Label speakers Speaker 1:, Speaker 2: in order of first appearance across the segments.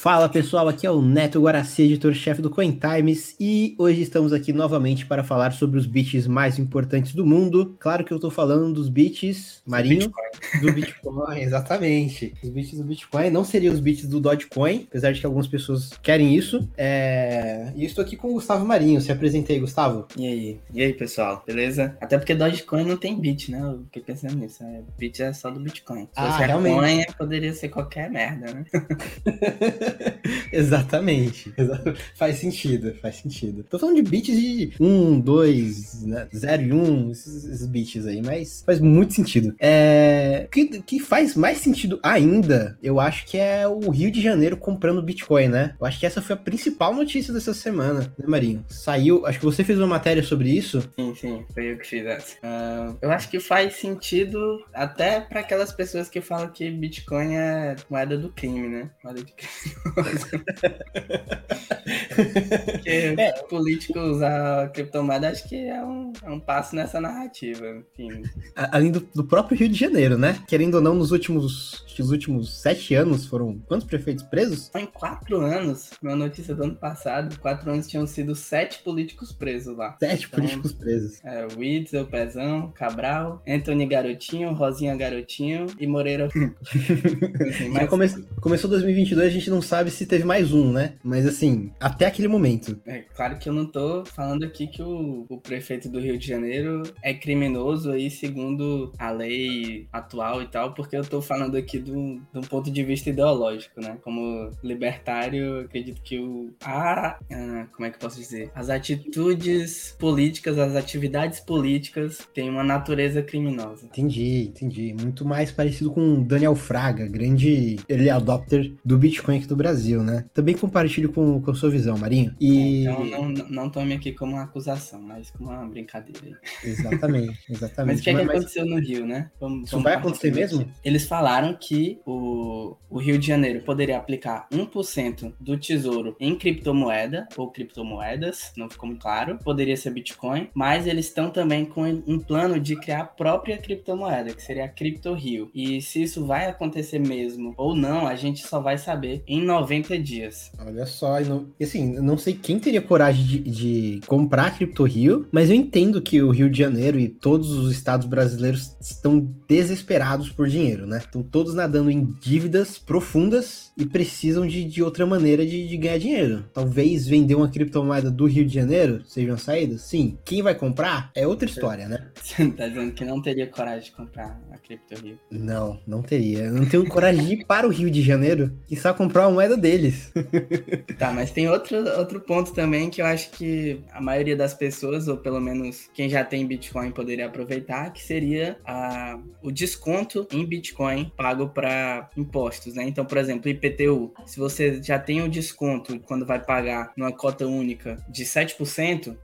Speaker 1: Fala pessoal, aqui é o Neto Guaraci, editor-chefe do Coin Times, e hoje estamos aqui novamente para falar sobre os bits mais importantes do mundo. Claro que eu estou falando dos bits marinho Bitcoin. do Bitcoin, exatamente. Os bits do Bitcoin não seriam os bits do Dogecoin, apesar de que algumas pessoas querem isso. É... E eu estou aqui com o Gustavo Marinho. Se apresentei, Gustavo.
Speaker 2: E aí? E aí, pessoal? Beleza? Até porque Dogecoin não tem bit, né? Eu fiquei pensando nisso. É, bit é só do Bitcoin. Se
Speaker 1: ah, realmente.
Speaker 2: Coin, poderia ser qualquer merda, né?
Speaker 1: Exatamente. Faz sentido, faz sentido. Tô falando de bits de 1, 2, 0 e 1, esses, esses bits aí, mas faz muito sentido. É, o que, que faz mais sentido ainda, eu acho que é o Rio de Janeiro comprando Bitcoin, né? Eu acho que essa foi a principal notícia dessa semana, né, Marinho? Saiu, acho que você fez uma matéria sobre isso.
Speaker 2: Sim, sim, foi eu que fiz essa. Uh, eu acho que faz sentido até para aquelas pessoas que falam que Bitcoin é moeda do crime, né? Moeda de crime. Porque é. político usar criptomoeda acho que é um, é um passo nessa narrativa. Enfim.
Speaker 1: Além do, do, próprio Rio de Janeiro, né? Querendo ou não, nos últimos, os últimos sete anos foram quantos prefeitos presos?
Speaker 2: Em quatro anos, uma notícia do ano passado, quatro anos tinham sido sete políticos presos lá.
Speaker 1: Sete então, políticos presos.
Speaker 2: É, Witzel, Pezão, Cabral, Anthony Garotinho, Rosinha Garotinho e Moreira.
Speaker 1: assim, mas... come... Começou 2022, a gente não sabe se teve mais um, né? Mas assim, até aquele momento.
Speaker 2: É claro que eu não tô falando aqui que o, o prefeito do Rio de Janeiro é criminoso aí, segundo a lei atual e tal, porque eu tô falando aqui de um, ponto de vista ideológico, né? Como libertário, acredito que o. Ah, como é que eu posso dizer? As atitudes políticas, as atividades políticas têm uma natureza criminosa.
Speaker 1: Entendi, entendi. Muito mais parecido com Daniel Fraga, grande ele adopter do Bitcoin aqui do Brasil, né? Também compartilho com, com a sua visão, Marinho.
Speaker 2: E... É, então não, não tome aqui como uma acusação, mas como uma brincadeira.
Speaker 1: Exatamente, exatamente.
Speaker 2: mas o que, é que aconteceu no Rio, né?
Speaker 1: Vamos, Isso vamos vai acontecer mesmo?
Speaker 2: Eles falaram que o, o Rio de Janeiro poderia aplicar 1% do tesouro em criptomoeda ou criptomoedas, não ficou muito claro. Poderia ser Bitcoin, mas eles estão também com um plano de criar a própria criptomoeda, que seria a Cripto Rio. E se isso vai acontecer mesmo ou não, a gente só vai saber em 90 dias.
Speaker 1: Olha só, e assim, não sei quem teria coragem de, de comprar a Cripto Rio, mas eu entendo que o Rio de Janeiro e todos os estados brasileiros estão desesperados por dinheiro, né? Estão todos nadando em dívidas profundas e precisam de, de outra maneira de, de ganhar dinheiro. Talvez vender uma criptomoeda do Rio de Janeiro seja uma saída? Sim. Quem vai comprar é outra história, né?
Speaker 2: Você tá dizendo que não teria coragem de comprar a Cripto Rio?
Speaker 1: Não, não teria. Eu não tenho coragem de ir para o Rio de Janeiro e só comprar uma moeda deles.
Speaker 2: tá, mas tem outro, outro ponto também que eu acho que a maioria das pessoas, ou pelo menos quem já tem Bitcoin, poderia aproveitar, que seria a, o desconto em Bitcoin pago para impostos, né? Então, por exemplo, IPTU. Se você já tem o desconto quando vai pagar numa cota única de 7%,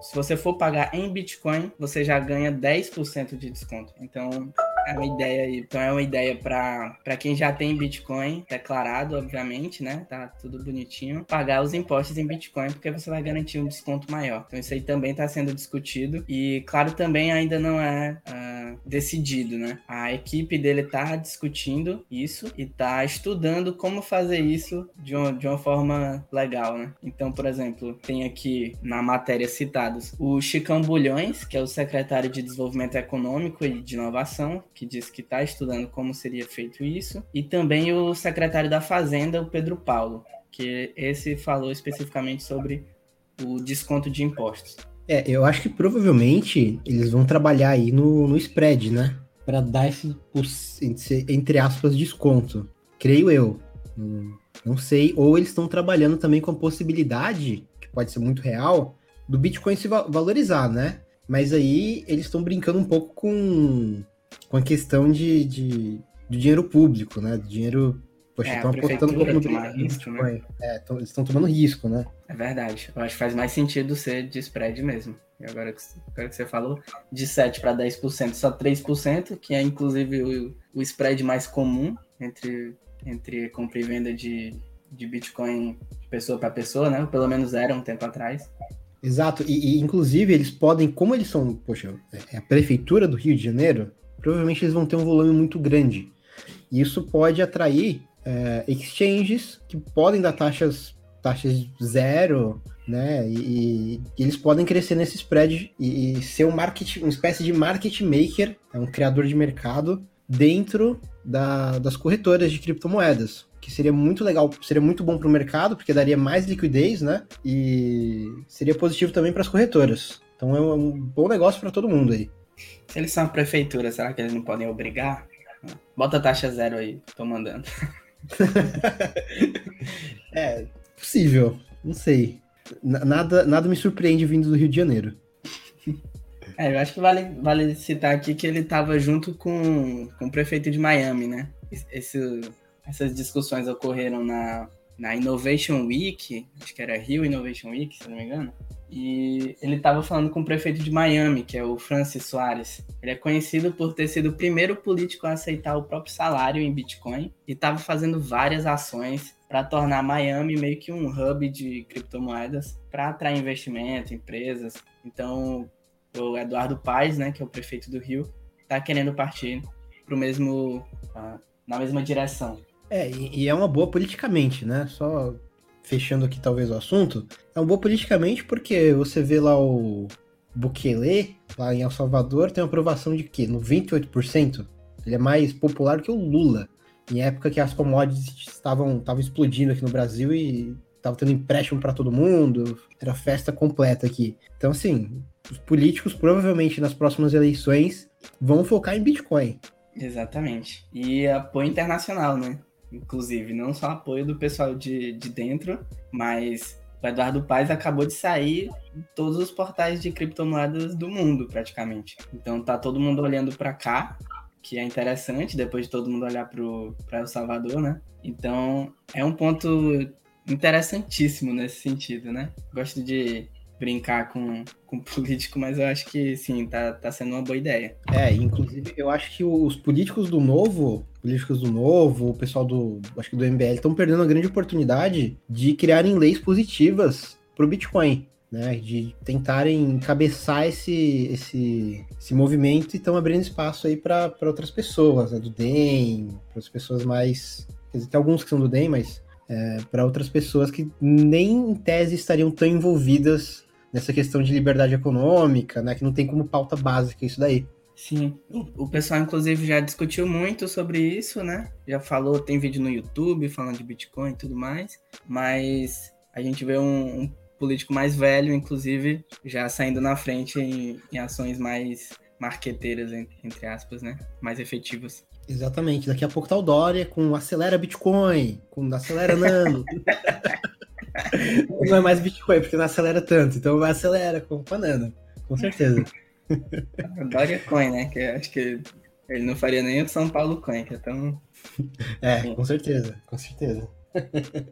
Speaker 2: se você for pagar em Bitcoin, você já ganha 10% de desconto. Então, é uma ideia aí. Então é uma ideia para quem já tem Bitcoin declarado, obviamente, né? Tá tudo bonitinho. Pagar os impostos em Bitcoin, porque você vai garantir um desconto maior. Então isso aí também está sendo discutido. E claro, também ainda não é uh, decidido, né? A equipe dele tá discutindo isso e tá estudando como fazer isso de uma, de uma forma legal, né? Então, por exemplo, tem aqui na matéria citados o Chicão Bulhões, que é o secretário de Desenvolvimento Econômico e de Inovação, que diz que está estudando como seria feito isso, e também o secretário da Fazenda, o Pedro Paulo, que esse falou especificamente sobre o desconto de impostos.
Speaker 1: É, eu acho que provavelmente eles vão trabalhar aí no, no spread, né? Para dar esse, entre aspas, desconto. Creio eu. Não sei. Ou eles estão trabalhando também com a possibilidade, que pode ser muito real, do Bitcoin se valorizar, né? Mas aí eles estão brincando um pouco com com a questão de, de, de dinheiro público, né? De dinheiro. Poxa, estão é, apostando um pouco no risco, né? É, tão, eles estão tomando risco, né?
Speaker 2: É verdade. Eu acho que faz mais sentido ser de spread mesmo. E agora que, agora que você falou, de 7 para 10%, só 3%, que é inclusive o, o spread mais comum entre, entre compra e venda de, de Bitcoin de pessoa para pessoa, né? Pelo menos era um tempo atrás.
Speaker 1: Exato, e, e, inclusive eles podem, como eles são, poxa, é a prefeitura do Rio de Janeiro, provavelmente eles vão ter um volume muito grande. E isso pode atrair é, exchanges que podem dar taxas, taxas zero, né? E, e, eles podem crescer nesse spread e, e, ser um market, uma espécie de market maker, é um criador de mercado dentro da, das corretoras de criptomoedas. Que seria muito legal, seria muito bom para o mercado, porque daria mais liquidez, né? E seria positivo também para as corretoras. Então é um bom negócio para todo mundo aí.
Speaker 2: Se eles são a prefeitura, será que eles não podem obrigar? Bota taxa zero aí, tô mandando.
Speaker 1: é, possível, não sei. Nada, nada me surpreende vindo do Rio de Janeiro.
Speaker 2: É, eu acho que vale, vale citar aqui que ele estava junto com, com o prefeito de Miami, né? Esse, essas discussões ocorreram na, na Innovation Week, acho que era Rio Innovation Week, se não me engano. E ele estava falando com o prefeito de Miami, que é o Francis Soares. Ele é conhecido por ter sido o primeiro político a aceitar o próprio salário em Bitcoin e estava fazendo várias ações para tornar Miami meio que um hub de criptomoedas para atrair investimento, empresas. Então, o Eduardo Paes, né, que é o prefeito do Rio, está querendo partir pro mesmo uh, na mesma direção.
Speaker 1: É, e, é uma boa politicamente, né? Só fechando aqui talvez o assunto, é uma boa politicamente porque você vê lá o Bukele, lá em El Salvador, tem uma aprovação de quê? 98%? Ele é mais popular que o Lula em época que as commodities estavam, estavam explodindo aqui no Brasil e estava tendo empréstimo para todo mundo, era festa completa aqui. Então, assim, os políticos provavelmente nas próximas eleições vão focar em Bitcoin.
Speaker 2: Exatamente. E apoio internacional, né? Inclusive, não só apoio do pessoal de, de dentro, mas o Eduardo Paes acabou de sair em todos os portais de criptomoedas do mundo, praticamente. Então tá todo mundo olhando para cá que é interessante, depois de todo mundo olhar para El Salvador, né? Então, é um ponto interessantíssimo nesse sentido, né? Gosto de brincar com, com político, mas eu acho que sim, tá, tá sendo uma boa ideia.
Speaker 1: É, inclusive eu acho que os políticos do novo, políticos do novo, o pessoal do, acho que do MBL estão perdendo a grande oportunidade de criarem leis positivas pro Bitcoin né, de tentarem encabeçar esse, esse, esse movimento e estão abrindo espaço aí para outras pessoas, né, do DEM, para as pessoas mais. Quer dizer, tem alguns que são do DEM, mas é, para outras pessoas que nem em tese estariam tão envolvidas nessa questão de liberdade econômica, né, que não tem como pauta básica isso daí.
Speaker 2: Sim, o pessoal inclusive já discutiu muito sobre isso, né? Já falou, tem vídeo no YouTube falando de Bitcoin e tudo mais, mas a gente vê um, um político mais velho, inclusive, já saindo na frente em, em ações mais marqueteiras, entre aspas, né? Mais efetivas.
Speaker 1: Exatamente. Daqui a pouco tá o Dória com acelera Bitcoin, com acelera Nano. não é mais Bitcoin, porque não acelera tanto. Então vai acelera com Nano, com certeza.
Speaker 2: Dória Coin, né? Que acho que ele não faria nem o São Paulo Coin, que é tão...
Speaker 1: É, com certeza, com certeza.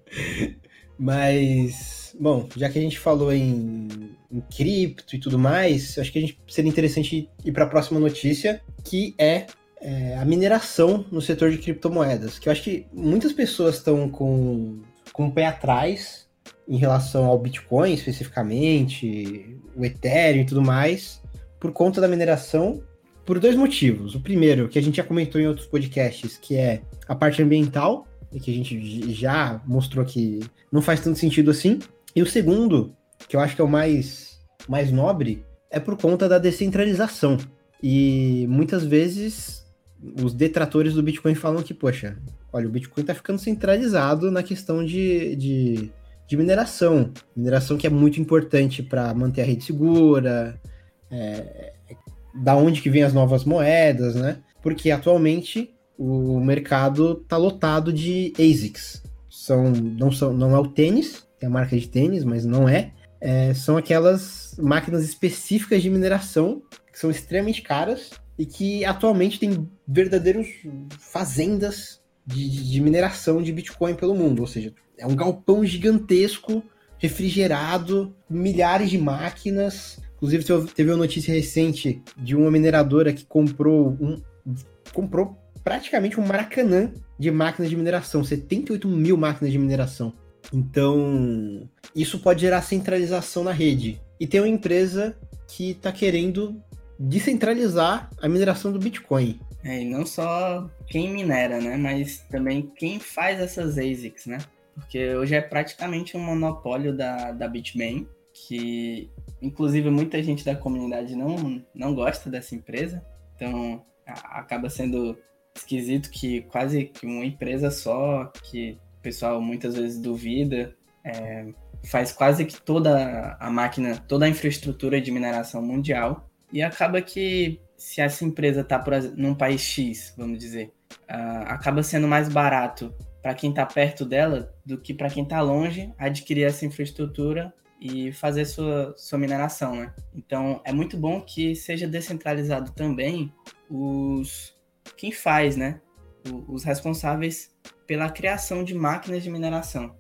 Speaker 1: Mas, bom, já que a gente falou em, em cripto e tudo mais, acho que a gente seria interessante ir para a próxima notícia, que é, é, a mineração no setor de criptomoedas. Que eu acho que muitas pessoas estão com, com o pé atrás em relação ao Bitcoin especificamente, o Ethereum e tudo mais, por conta da mineração, por dois motivos. O primeiro, que a gente já comentou em outros podcasts, que é a parte ambiental, que a gente já mostrou que não faz tanto sentido assim. E o segundo, que eu acho que é o mais, mais nobre, é por conta da descentralização. E muitas vezes os detratores do Bitcoin falam que, poxa, olha, o Bitcoin está ficando centralizado na questão de, de, de, mineração. Mineração que é muito importante para manter a rede segura, é, da onde que vem as novas moedas, né? Porque atualmente o mercado tá lotado de ASICs. São, não, são, não é o tênis, é a marca de tênis, mas não é. é. São aquelas máquinas específicas de mineração que são extremamente caras e que atualmente tem verdadeiros fazendas de, de mineração de Bitcoin pelo mundo. Ou seja, é um galpão gigantesco, refrigerado, milhares de máquinas. Inclusive, teve uma notícia recente de uma mineradora que comprou um. Comprou praticamente um maracanã de máquinas de mineração, 78 mil máquinas de mineração. Então, isso pode gerar centralização na rede. E tem uma empresa que está querendo descentralizar a mineração do Bitcoin.
Speaker 2: É, e não só quem minera, né? Mas também quem faz essas ASICs, né? Porque hoje é praticamente um monopólio da, da Bitmain, que inclusive muita gente da comunidade não, não gosta dessa empresa. Então acaba sendo esquisito que quase que uma empresa só, que o pessoal muitas vezes duvida, é, faz quase que toda a máquina, toda a infraestrutura de mineração mundial. E acaba que se essa empresa está num país X, vamos dizer, uh, acaba sendo mais barato para quem está perto dela do que para quem está longe adquirir essa infraestrutura e fazer sua, sua mineração, né? Então é muito bom que seja descentralizado também os quem faz, né? Os responsáveis pela criação de máquinas de mineração.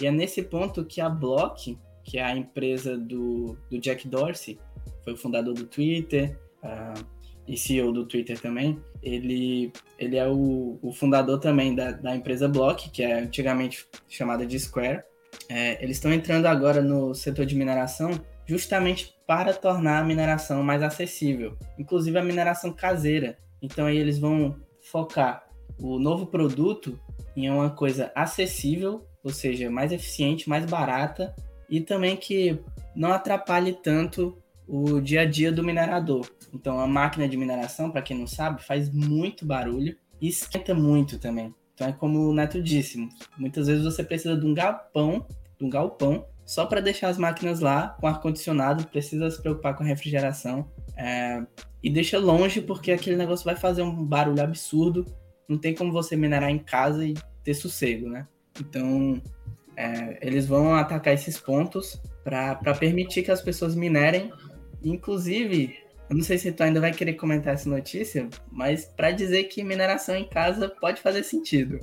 Speaker 2: E é nesse ponto que a Block, que é a empresa do, do Jack Dorsey, foi o fundador do Twitter uh, e CEO do Twitter também, ele, ele é o, o fundador também da, da empresa Block, que é antigamente chamada de Square, é, eles estão entrando agora no setor de mineração justamente para tornar a mineração mais acessível, inclusive a mineração caseira. Então aí eles vão focar o novo produto em uma coisa acessível, ou seja, mais eficiente, mais barata e também que não atrapalhe tanto o dia a dia do minerador. Então a máquina de mineração, para quem não sabe, faz muito barulho e esquenta muito também. Então é como o Neto disse, muitas vezes você precisa de um galpão, de um galpão, só para deixar as máquinas lá com ar condicionado, precisa se preocupar com refrigeração é, e deixa longe porque aquele negócio vai fazer um barulho absurdo. Não tem como você minerar em casa e ter sossego, né? Então é, eles vão atacar esses pontos para permitir que as pessoas minerem. Inclusive, eu não sei se tu ainda vai querer comentar essa notícia, mas para dizer que mineração em casa pode fazer sentido.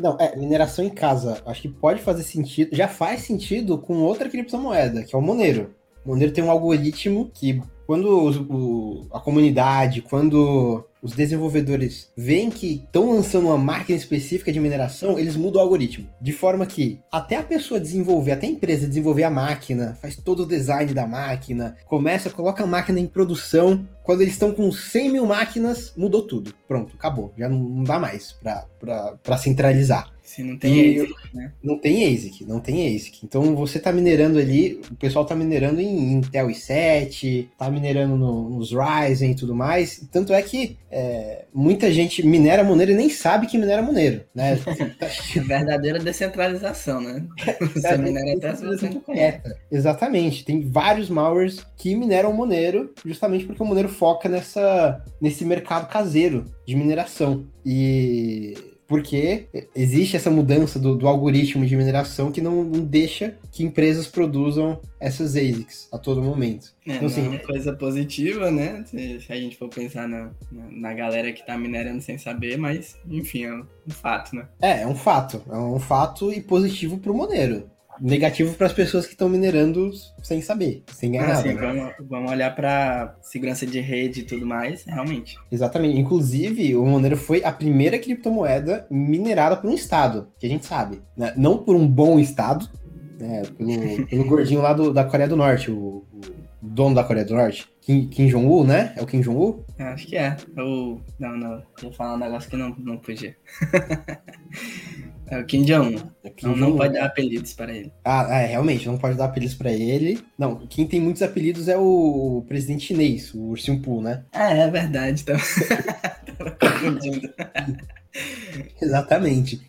Speaker 1: Não, é, mineração em casa, acho que pode fazer sentido, já faz sentido com outra criptomoeda, que é o Monero. O Monero tem um algoritmo que, quando o, a comunidade, quando os desenvolvedores veem que estão lançando uma máquina específica de mineração, eles mudam o algoritmo. De forma que até a pessoa desenvolver, até a empresa desenvolver a máquina, faz todo o design da máquina, começa, coloca a máquina em produção. Quando eles estão com 100 mil máquinas, mudou tudo. Pronto, acabou. Já não dá mais para centralizar.
Speaker 2: Se não tem ASIC, né?
Speaker 1: Não tem ASIC, não tem ASIC. Então você tá minerando ali, o pessoal tá minerando em Intel i7, tá minerando no, nos Ryzen e tudo mais. Tanto é que é, muita gente minera Monero e nem sabe que minera Monero, né?
Speaker 2: é verdadeira descentralização, né? Você é, minera até se você não conhece.
Speaker 1: Exatamente. Tem vários malwares que mineram Monero, justamente porque o Monero foca nessa, nesse mercado caseiro de mineração. E porque existe essa mudança do, do algoritmo de mineração que não, não, deixa que empresas produzam essas ASICs a todo momento.
Speaker 2: É, então, assim, é uma coisa positiva, né? Se, se, a gente for pensar na, na, na galera que está minerando sem saber, mas enfim, é um, um fato, né?
Speaker 1: É, é um fato. É um fato e positivo para o Monero negativo para as pessoas que estão minerando sem saber, sem ganhar ah, nada.
Speaker 2: Vamos, vamos, olhar para segurança de rede e tudo mais, realmente.
Speaker 1: Exatamente. Inclusive, o Monero foi a primeira criptomoeda minerada por um estado, que a gente sabe. Né? Não por um bom estado, né? pelo, pelo gordinho lá do, da Coreia do Norte, o, o dono da Coreia do Norte. Kim, Kim Jong-un, né? É o Kim Jong-un?
Speaker 2: Acho que é. Ou... Não, não. Vou falar um negócio que não, não podia. É o Kim Jong-un. Não, não pode dar apelidos para ele.
Speaker 1: Ah, é, realmente, não pode dar apelidos para ele. Não, quem tem muitos apelidos é o presidente chinês, o Ursinho Poo, né?
Speaker 2: Ah, é verdade. Tava, tava confundindo.
Speaker 1: Exatamente.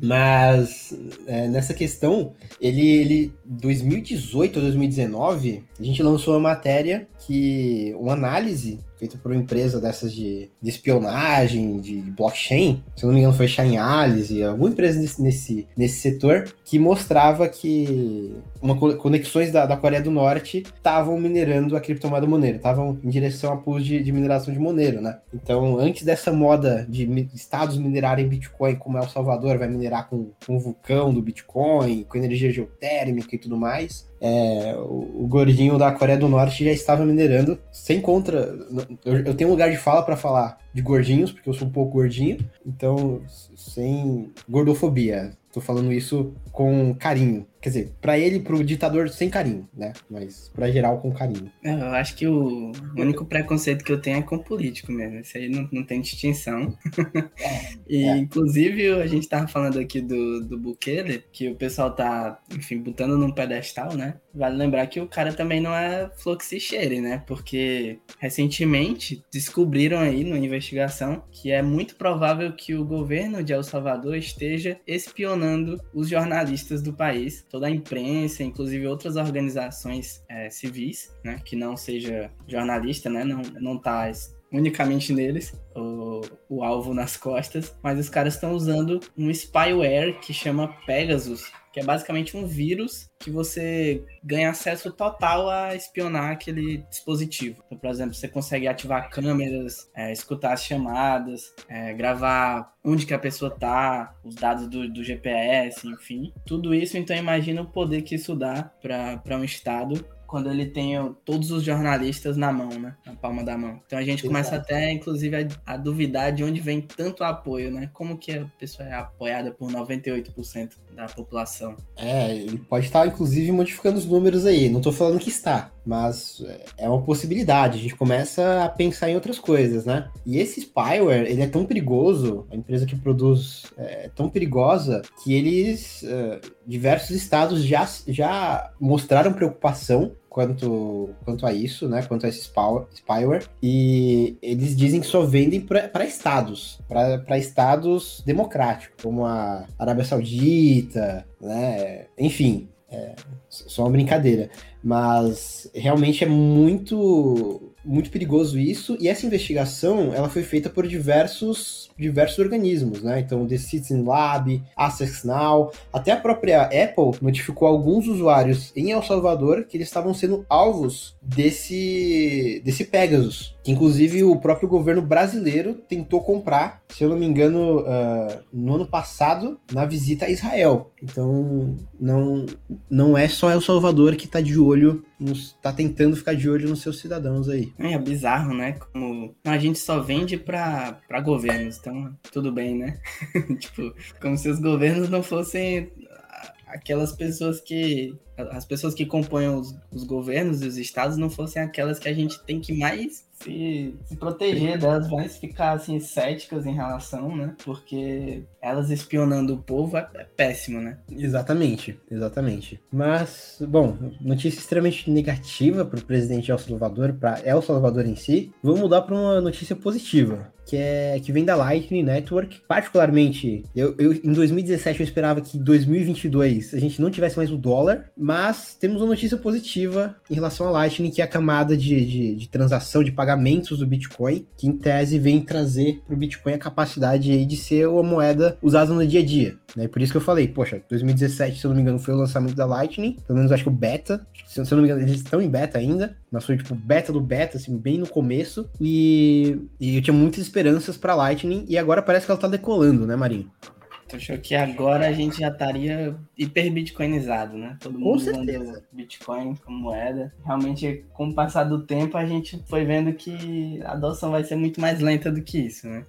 Speaker 1: Mas é, nessa questão, ele, ele 2018 ou 2019, a gente lançou uma matéria que uma análise feita por uma empresa dessas de, de espionagem, de, de, blockchain, se não me engano foi Chainalysis, alguma empresa nesse, nesse, nesse setor, que mostrava que uma conexões da, da Coreia do Norte estavam minerando a criptomoeda Monero, estavam em direção a pools de, de, mineração de Monero, né? Então, antes dessa moda de estados minerarem Bitcoin, como El Salvador vai minerar com, com o vulcão do Bitcoin, com energia geotérmica e tudo mais, é, o, o, gordinho da Coreia do Norte já estava minerando sem contra. Eu, eu tenho um lugar de fala para falar de gordinhos, porque eu sou um pouco gordinho, então sem gordofobia. Tô falando isso com carinho. Quer dizer, para ele, pro ditador, sem carinho, né? Mas para geral, com carinho.
Speaker 2: É, eu acho que o único preconceito que eu tenho é com político mesmo. Isso aí não, não tem distinção. É, e, é. inclusive, a gente tava falando aqui do, do Bukele, que o pessoal tá, enfim, botando num pedestal, né? Vale lembrar que o cara também não é fluxicheire, né? Porque recentemente descobriram aí, numa investigação, que é muito provável que o governo de El Salvador esteja espionando os jornalistas do país toda a imprensa, inclusive outras organizações é, civis, né, que não seja jornalista, né, não, não tá unicamente neles, o, o alvo nas costas, mas os caras estão usando um spyware que chama Pegasus, que é basicamente um vírus que você ganha acesso total a espionar aquele dispositivo. Então, por exemplo, você consegue ativar câmeras, é, escutar as chamadas, é, gravar onde que a pessoa tá, os dados do, do, GPS, enfim. Tudo isso, então imagina o poder que isso dá para um estado quando ele tem todos os jornalistas na mão, né? Na palma da mão. Então a gente começa Exato. até, inclusive, a, a, duvidar de onde vem tanto apoio, né? Como que a pessoa é apoiada por 98% da população.
Speaker 1: É, ele pode estar, inclusive, modificando os números aí. Não estou falando que está, mas é uma possibilidade. A gente começa a pensar em outras coisas, né? E esse spyware, ele é tão perigoso, a empresa que produz é tão perigosa, que eles, uh, diversos estados já, já mostraram preocupação quanto, quanto a isso, né? Quanto a esse spyware. E eles dizem que só vendem para estados, para estados democráticos, como a Arábia Saudita, né? Enfim, é só uma brincadeira. Mas realmente é muito muito perigoso isso, e essa investigação ela foi feita por diversos diversos organismos, né? Então, The Citizen Lab, Access Now, até a própria Apple notificou alguns usuários em El Salvador que eles estavam sendo alvos desse, desse Pegasus. Inclusive, o próprio governo brasileiro tentou comprar, se eu não me engano, uh, no ano passado, na visita a Israel. Então, não, não é só El Salvador que está de olho, está tentando ficar de olho nos seus cidadãos aí.
Speaker 2: É, é bizarro, né? Como a gente só vende para governos, então tudo bem, né? tipo, como se os governos não fossem aquelas pessoas que as pessoas que compõem os, os, governos e os estados não fossem aquelas que a gente tem que mais se, se proteger delas, mais ficar assim céticas em relação, né? Porque elas espionando o povo é, é péssimo, né?
Speaker 1: Exatamente, exatamente. Mas, bom, notícia extremamente negativa para o presidente El Salvador, para El Salvador em si. Vamos mudar para uma notícia positiva que é que vem da Lightning Network. Particularmente, eu, eu em 2017 eu esperava que em 2022 a gente não tivesse mais o dólar, mas temos uma notícia positiva em relação à Lightning, que é a camada de, de, de transação de pagamentos do Bitcoin, que em tese vem trazer para o Bitcoin a capacidade de ser uma moeda usada no dia a dia. Né? Por isso que eu falei, poxa, 2017, se eu não me engano, foi o lançamento da Lightning, pelo menos acho que o beta, se eu não me engano, eles estão em beta ainda, mas foi tipo beta do beta, assim, bem no começo, e, e eu tinha muitas esperanças para Lightning, e agora parece que ela tá decolando, né, Marinho?
Speaker 2: Tu achou que agora a gente já estaria hiper bitcoinizado, né? Todo mundo
Speaker 1: usando
Speaker 2: Bitcoin como moeda. Realmente, com o passar do tempo, a gente foi vendo que a adoção vai ser muito mais lenta do que isso, né?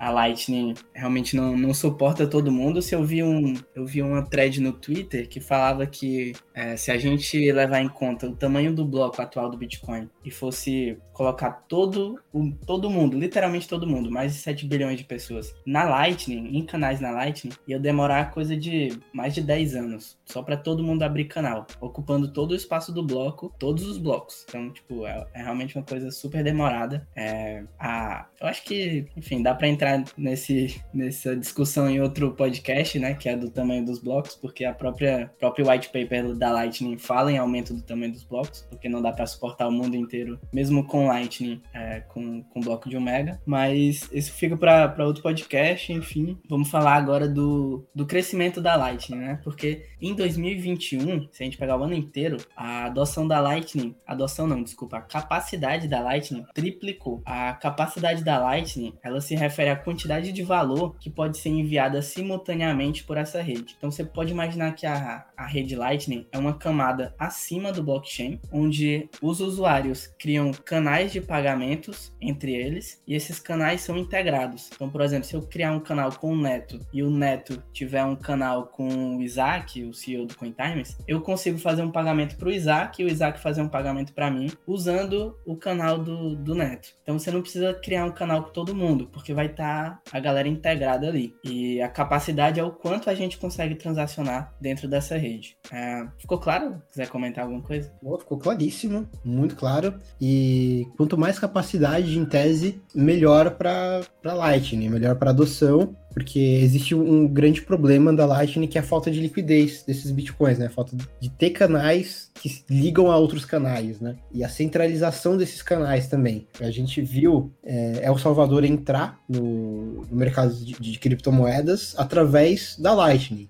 Speaker 2: a Lightning realmente não, não suporta todo mundo. Se eu vi um, eu vi uma thread no Twitter que falava que é, se a gente levar em conta o tamanho do bloco atual do Bitcoin e fosse colocar todo, todo mundo, literalmente todo mundo, mais de 7 bilhões de pessoas, na Lightning, em canais na Lightning, ia demorar coisa de mais de 10 anos, só para todo mundo abrir canal, ocupando todo o espaço do bloco, todos os blocos. Então, tipo, é, é realmente uma coisa super demorada. É, a, eu acho que, enfim, dá para entrar nesse, nessa discussão em outro podcast, né, que é do tamanho dos blocos, porque a própria próprio white paper da Lightning fala em aumento do tamanho dos blocos, porque não dá para suportar o mundo inteiro, mesmo com Lightning é, com, com bloco de Omega. Mas isso fica para outro podcast, enfim. Vamos falar agora do, do crescimento da Lightning, né? Porque em 2021, se a gente pegar o ano inteiro, a adoção da Lightning, adoção não, desculpa, a capacidade da Lightning triplicou. A capacidade da Lightning, ela se refere à quantidade de valor que pode ser enviada simultaneamente por essa rede. Então você pode imaginar que a, a rede Lightning é uma camada acima do blockchain, onde os usuários criam canais de pagamentos entre eles e esses canais são integrados. Então, por exemplo, se eu criar um canal com o Neto e o Neto tiver um canal com o Isaac, o CEO do CoinTimers, eu consigo fazer um pagamento para o Isaac e o Isaac fazer um pagamento para mim usando o canal do, do Neto. Então você não precisa criar um canal com todo mundo, porque vai estar tá a galera integrada ali. E a capacidade é o quanto a gente consegue transacionar dentro dessa rede. É, ficou claro? Quiser comentar alguma coisa?
Speaker 1: ficou claríssimo, muito claro. E quanto mais capacidade, em tese, melhor para Lightning, melhor para adoção porque existe um grande problema da Lightning que é a falta de liquidez desses bitcoins, né? A falta de ter canais que ligam a outros canais, né? E a centralização desses canais também. A gente viu é, El Salvador entrar no, no mercado de, de, criptomoedas através da Lightning,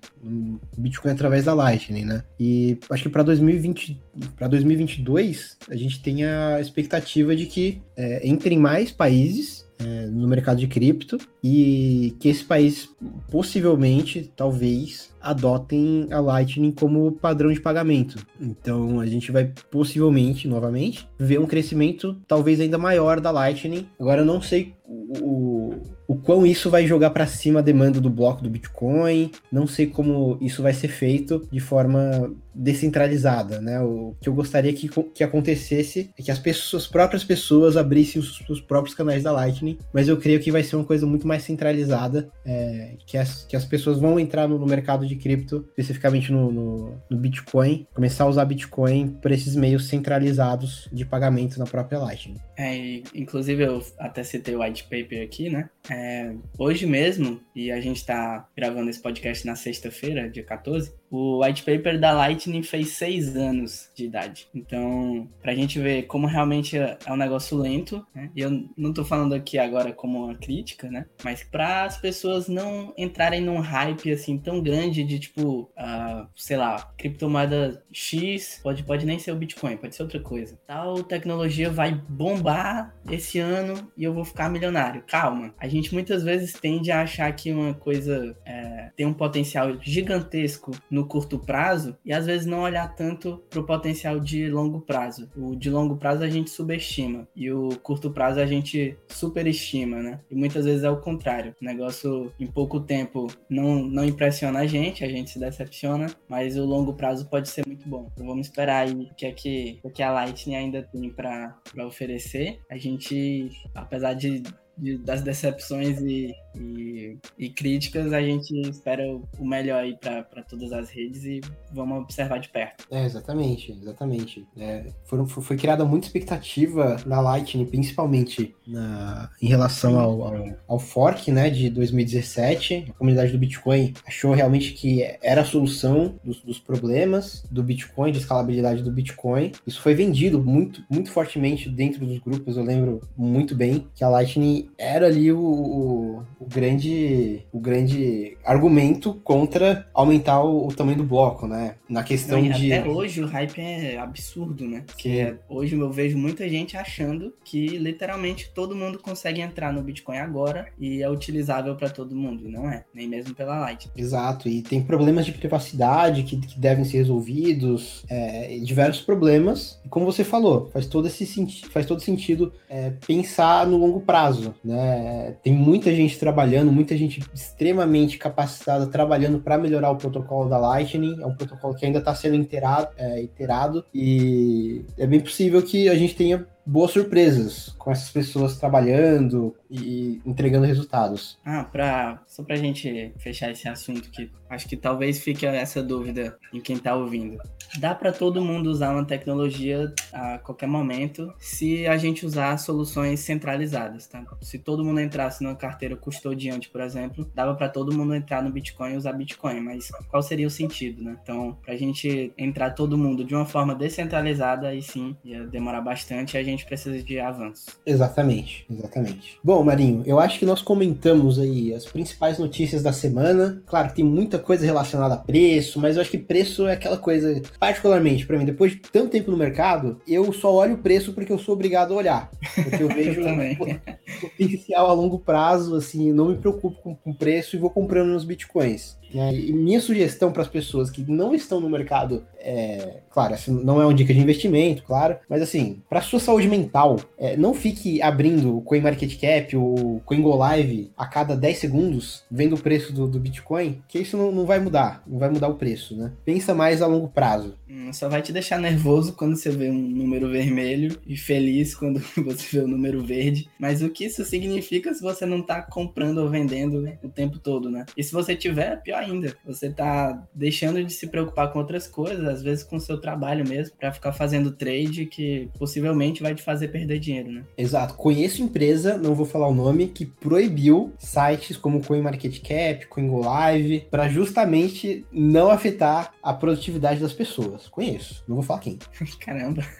Speaker 1: Bitcoin através da Lightning, né? E acho que para 2020, para 2022 a gente tem a expectativa de que é, entrem mais países é, no mercado de cripto e que esse país possivelmente, talvez, adotem a Lightning como padrão de pagamento. Então a gente vai possivelmente, novamente, ver um crescimento talvez ainda maior da Lightning. Agora eu não sei o, o quão isso vai jogar para cima a demanda do bloco do Bitcoin, não sei como isso vai ser feito de forma descentralizada, né? O que eu gostaria que, que acontecesse é que as pessoas, as próprias pessoas abrissem os, os próprios canais da Lightning, mas eu creio que vai ser uma coisa muito mais centralizada, é, que, as, que as pessoas vão entrar no, no mercado de cripto, especificamente no, no, no, Bitcoin, começar a usar Bitcoin por esses meios centralizados de pagamento na própria Lightning.
Speaker 2: É, inclusive eu até citei o white paper aqui, né? É, hoje mesmo, e a gente está gravando esse podcast na sexta-feira, dia 14, o white paper da Lightning fez seis anos de idade. Então, pra gente ver como realmente é um negócio lento, né? Eu não tô falando aqui agora como uma crítica, né? Mas para as pessoas não entrarem num hype assim tão grande de tipo, uh, sei lá, criptomoeda X, pode, pode nem ser o Bitcoin, pode ser outra coisa. Tal tecnologia vai bombar esse ano e eu vou ficar milionário. Calma. A gente muitas vezes tende a achar que uma coisa é, tem um potencial gigantesco no curto prazo e às vezes não olhar tanto para o potencial de longo prazo. O de longo prazo a gente subestima e o curto prazo a gente superestima, né? E muitas vezes é o contrário. O negócio em pouco tempo não, não impressiona a gente, a gente se decepciona, mas o longo prazo pode ser muito bom. Então vamos esperar aí o que é que, o que a Lightning ainda tem para oferecer. A gente, apesar de de, das decepções e, e, e, críticas, a gente espera o melhor aí para todas as redes e vamos observar de perto.
Speaker 1: É, exatamente, exatamente. É, foram, foi criada muita expectativa na Lightning, principalmente na, em relação ao, ao, ao, fork né, de 2017. A comunidade do Bitcoin achou realmente que era a solução dos, dos problemas do Bitcoin, de escalabilidade do Bitcoin. Isso foi vendido muito, muito fortemente dentro dos grupos, eu lembro muito bem que a Lightning era ali o, o, o, grande, o grande argumento contra aumentar o, o tamanho do bloco, né? Na questão
Speaker 2: Não,
Speaker 1: de.
Speaker 2: Até hoje o hype é absurdo, né? Que hoje eu vejo muita gente achando que literalmente todo mundo consegue entrar no Bitcoin agora e é utilizável para todo mundo. E não é, nem mesmo pela Light.
Speaker 1: Exato, e tem problemas de privacidade que, que devem ser resolvidos, é, diversos problemas. E como você falou, faz todo, esse, faz todo sentido é, pensar no longo prazo. Né? Tem muita gente trabalhando, muita gente extremamente capacitada trabalhando para melhorar o protocolo da Lightning. É um protocolo que ainda está sendo iterado, é, iterado e é bem possível que a gente tenha boas surpresas com essas pessoas trabalhando e entregando resultados.
Speaker 2: Ah, pra, só pra gente fechar esse assunto que acho que talvez fique essa dúvida em quem tá ouvindo. Dá para todo mundo usar uma tecnologia a qualquer momento se a gente usar soluções centralizadas, tá? Se todo mundo entrasse numa carteira custodiante, por exemplo, dava para todo mundo entrar no Bitcoin e usar Bitcoin, mas qual seria o sentido, né? Então, pra gente entrar todo mundo de uma forma descentralizada, aí sim, ia demorar bastante a gente gente precisa de avanço.
Speaker 1: Exatamente, exatamente. Bom, Marinho, eu acho que nós comentamos aí as principais notícias da semana. Claro, tem muita coisa relacionada a preço, mas eu acho que preço é aquela coisa, particularmente para mim, depois de tanto tempo no mercado, eu só olho o preço porque eu sou obrigado a olhar. Porque eu vejo.
Speaker 2: eu
Speaker 1: potencial a longo prazo, assim, não me preocupo com, com preço e vou comprando nos bitcoins. Né? E minha sugestão para as pessoas que não estão no mercado, é, claro, assim, não é uma dica de investimento, claro, mas assim, para sua saúde mental, é, não fique abrindo o CoinMarketCap ou CoinGoLive a cada 10 segundos, vendo o preço do, do Bitcoin, que isso não, não vai mudar, não vai mudar o preço, né? Pensa mais a longo prazo.
Speaker 2: Hum, só vai te deixar nervoso quando você vê um número vermelho e feliz quando você vê um número verde. Mas o que isso significa se você não tá comprando ou vendendo o tempo todo, né? E se você tiver, pior ainda. Você tá deixando de se preocupar com outras coisas, às vezes com o seu trabalho mesmo, para ficar fazendo trade que possivelmente vai te fazer perder dinheiro, né?
Speaker 1: Exato. Conheço empresa, não vou falar o nome, que proibiu sites como CoinMarketCap, CoinGoLive, para justamente não afetar a produtividade das pessoas. Conheço. Não vou falar quem.
Speaker 2: Caramba.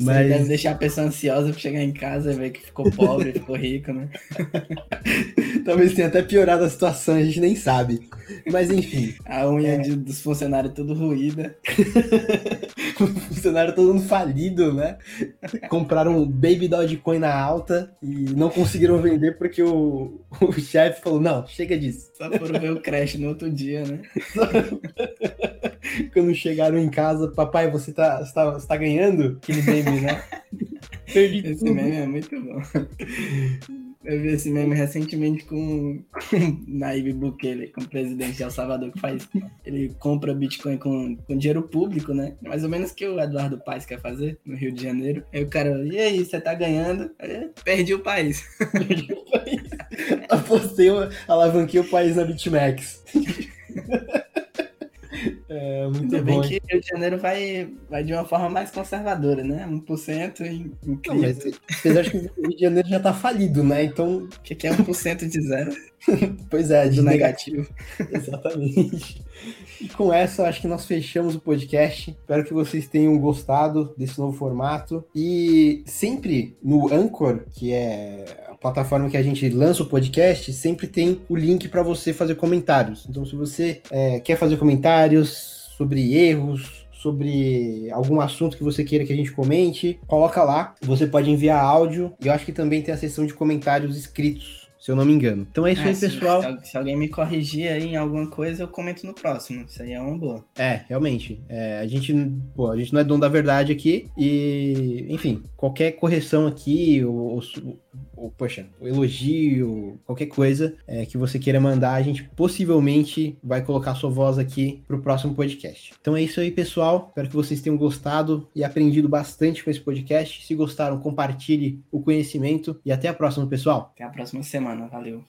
Speaker 2: Mas... deve deixar a pessoa ansiosa pra chegar em casa e ver que ficou pobre, ficou rico, né?
Speaker 1: Talvez tenha até piorado a situação, a gente nem sabe. Mas enfim.
Speaker 2: A unha é... de, dos funcionários tudo ruída.
Speaker 1: o funcionário todo mundo falido, né? Compraram um Baby Dogecoin na alta e não conseguiram vender porque o, o chefe falou: não, chega disso.
Speaker 2: Só foram ver o crash no outro dia, né?
Speaker 1: Quando chegaram em casa, papai, você tá, você tá, você tá ganhando? Aquele meme, né?
Speaker 2: Perdi Esse tudo. meme é muito bom. Eu vi esse meme recentemente com, com Naib Bukele, com o presidente de El Salvador, que faz. Ele compra Bitcoin com, com dinheiro público, né? Mais ou menos que o Eduardo Paes quer fazer no Rio de Janeiro. Aí o cara, e aí, você tá ganhando? Aí, perdi o país. Perdi o país.
Speaker 1: Apostei, alavanquei o país na BitMEX.
Speaker 2: É, muito Ainda bom. bem que Rio de Janeiro vai, vai de uma forma mais conservadora, né? 1% em, em
Speaker 1: Não, mas apesar de que o Rio de Janeiro já tá falido, né? Então.
Speaker 2: O que, que é 1% de zero?
Speaker 1: pois é, de negativo. Exatamente. E com essa, acho que nós fechamos o podcast. Espero que vocês tenham gostado desse novo formato. E sempre no Anchor, que é plataforma que a gente lança o podcast, sempre tem o link para você fazer comentários. Então, se você é, quer fazer comentários sobre erros, sobre algum assunto que você queira que a gente comente, coloca lá. Você pode enviar áudio. E eu acho que também tem a seção de comentários escritos se eu não me engano. Então é isso é, aí, pessoal.
Speaker 2: Se, se, alguém me corrigir aí em alguma coisa, eu comento no próximo. Isso aí é uma boa.
Speaker 1: É, realmente. É, a gente, pô, a gente não é dono da verdade aqui e, enfim, qualquer correção aqui ou, ou, ou poxa, o elogio, qualquer coisa é, que você queira mandar, a gente possivelmente vai colocar sua voz aqui pro próximo podcast. Então é isso aí, pessoal. Espero que vocês tenham gostado e aprendido bastante com esse podcast. Se gostaram, compartilhe o conhecimento e até a próxima, pessoal.
Speaker 2: Até a próxima semana. Valeu.